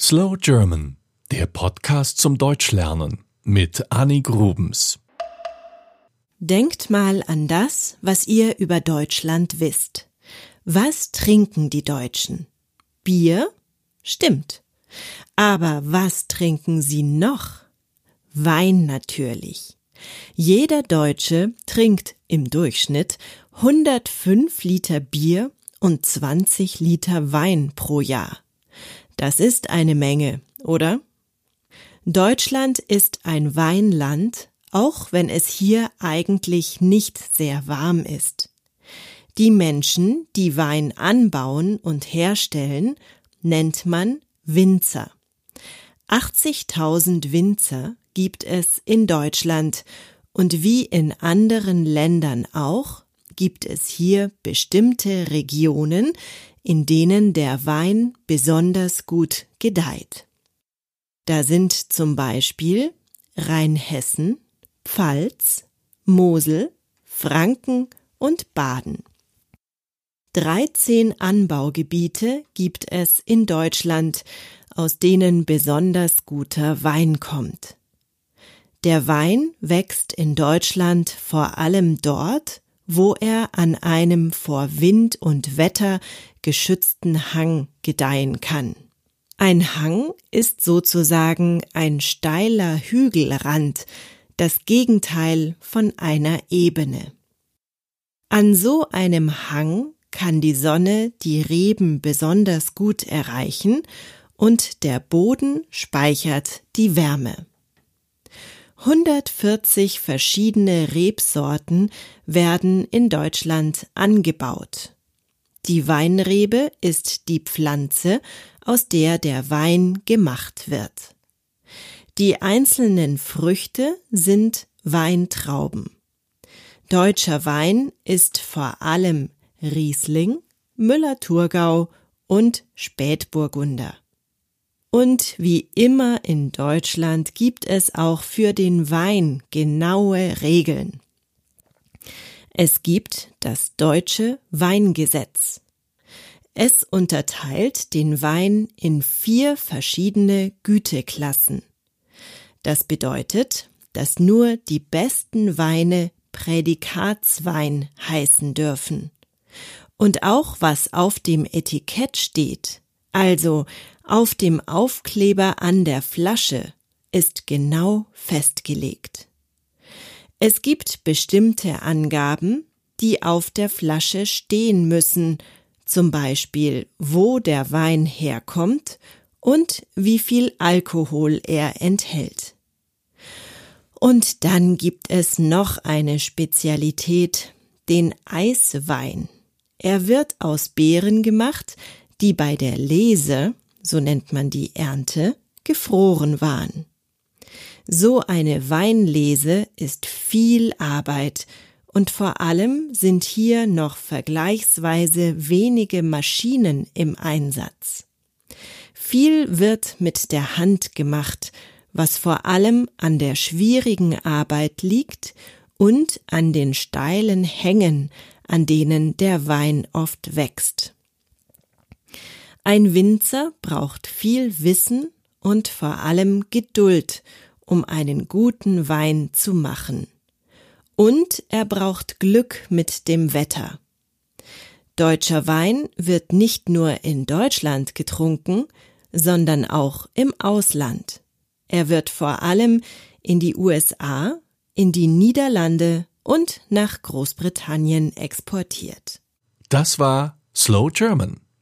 Slow German, der Podcast zum Deutschlernen mit Annie Grubens. Denkt mal an das, was ihr über Deutschland wisst. Was trinken die Deutschen? Bier? Stimmt. Aber was trinken sie noch? Wein natürlich. Jeder Deutsche trinkt im Durchschnitt 105 Liter Bier und 20 Liter Wein pro Jahr. Das ist eine Menge, oder? Deutschland ist ein Weinland, auch wenn es hier eigentlich nicht sehr warm ist. Die Menschen, die Wein anbauen und herstellen, nennt man Winzer. 80.000 Winzer gibt es in Deutschland und wie in anderen Ländern auch, gibt es hier bestimmte Regionen, in denen der Wein besonders gut gedeiht. Da sind zum Beispiel Rheinhessen, Pfalz, Mosel, Franken und Baden. 13 Anbaugebiete gibt es in Deutschland, aus denen besonders guter Wein kommt. Der Wein wächst in Deutschland vor allem dort, wo er an einem vor Wind und Wetter geschützten Hang gedeihen kann. Ein Hang ist sozusagen ein steiler Hügelrand, das Gegenteil von einer Ebene. An so einem Hang kann die Sonne die Reben besonders gut erreichen und der Boden speichert die Wärme. 140 verschiedene Rebsorten werden in Deutschland angebaut. Die Weinrebe ist die Pflanze, aus der der Wein gemacht wird. Die einzelnen Früchte sind Weintrauben. Deutscher Wein ist vor allem Riesling, Müller-Thurgau und Spätburgunder. Und wie immer in Deutschland gibt es auch für den Wein genaue Regeln. Es gibt das deutsche Weingesetz. Es unterteilt den Wein in vier verschiedene Güteklassen. Das bedeutet, dass nur die besten Weine Prädikatswein heißen dürfen. Und auch was auf dem Etikett steht, also auf dem Aufkleber an der Flasche ist genau festgelegt. Es gibt bestimmte Angaben, die auf der Flasche stehen müssen, zum Beispiel wo der Wein herkommt und wie viel Alkohol er enthält. Und dann gibt es noch eine Spezialität, den Eiswein. Er wird aus Beeren gemacht, die bei der Lese so nennt man die Ernte, gefroren waren. So eine Weinlese ist viel Arbeit und vor allem sind hier noch vergleichsweise wenige Maschinen im Einsatz. Viel wird mit der Hand gemacht, was vor allem an der schwierigen Arbeit liegt und an den steilen Hängen, an denen der Wein oft wächst. Ein Winzer braucht viel Wissen und vor allem Geduld, um einen guten Wein zu machen. Und er braucht Glück mit dem Wetter. Deutscher Wein wird nicht nur in Deutschland getrunken, sondern auch im Ausland. Er wird vor allem in die USA, in die Niederlande und nach Großbritannien exportiert. Das war Slow German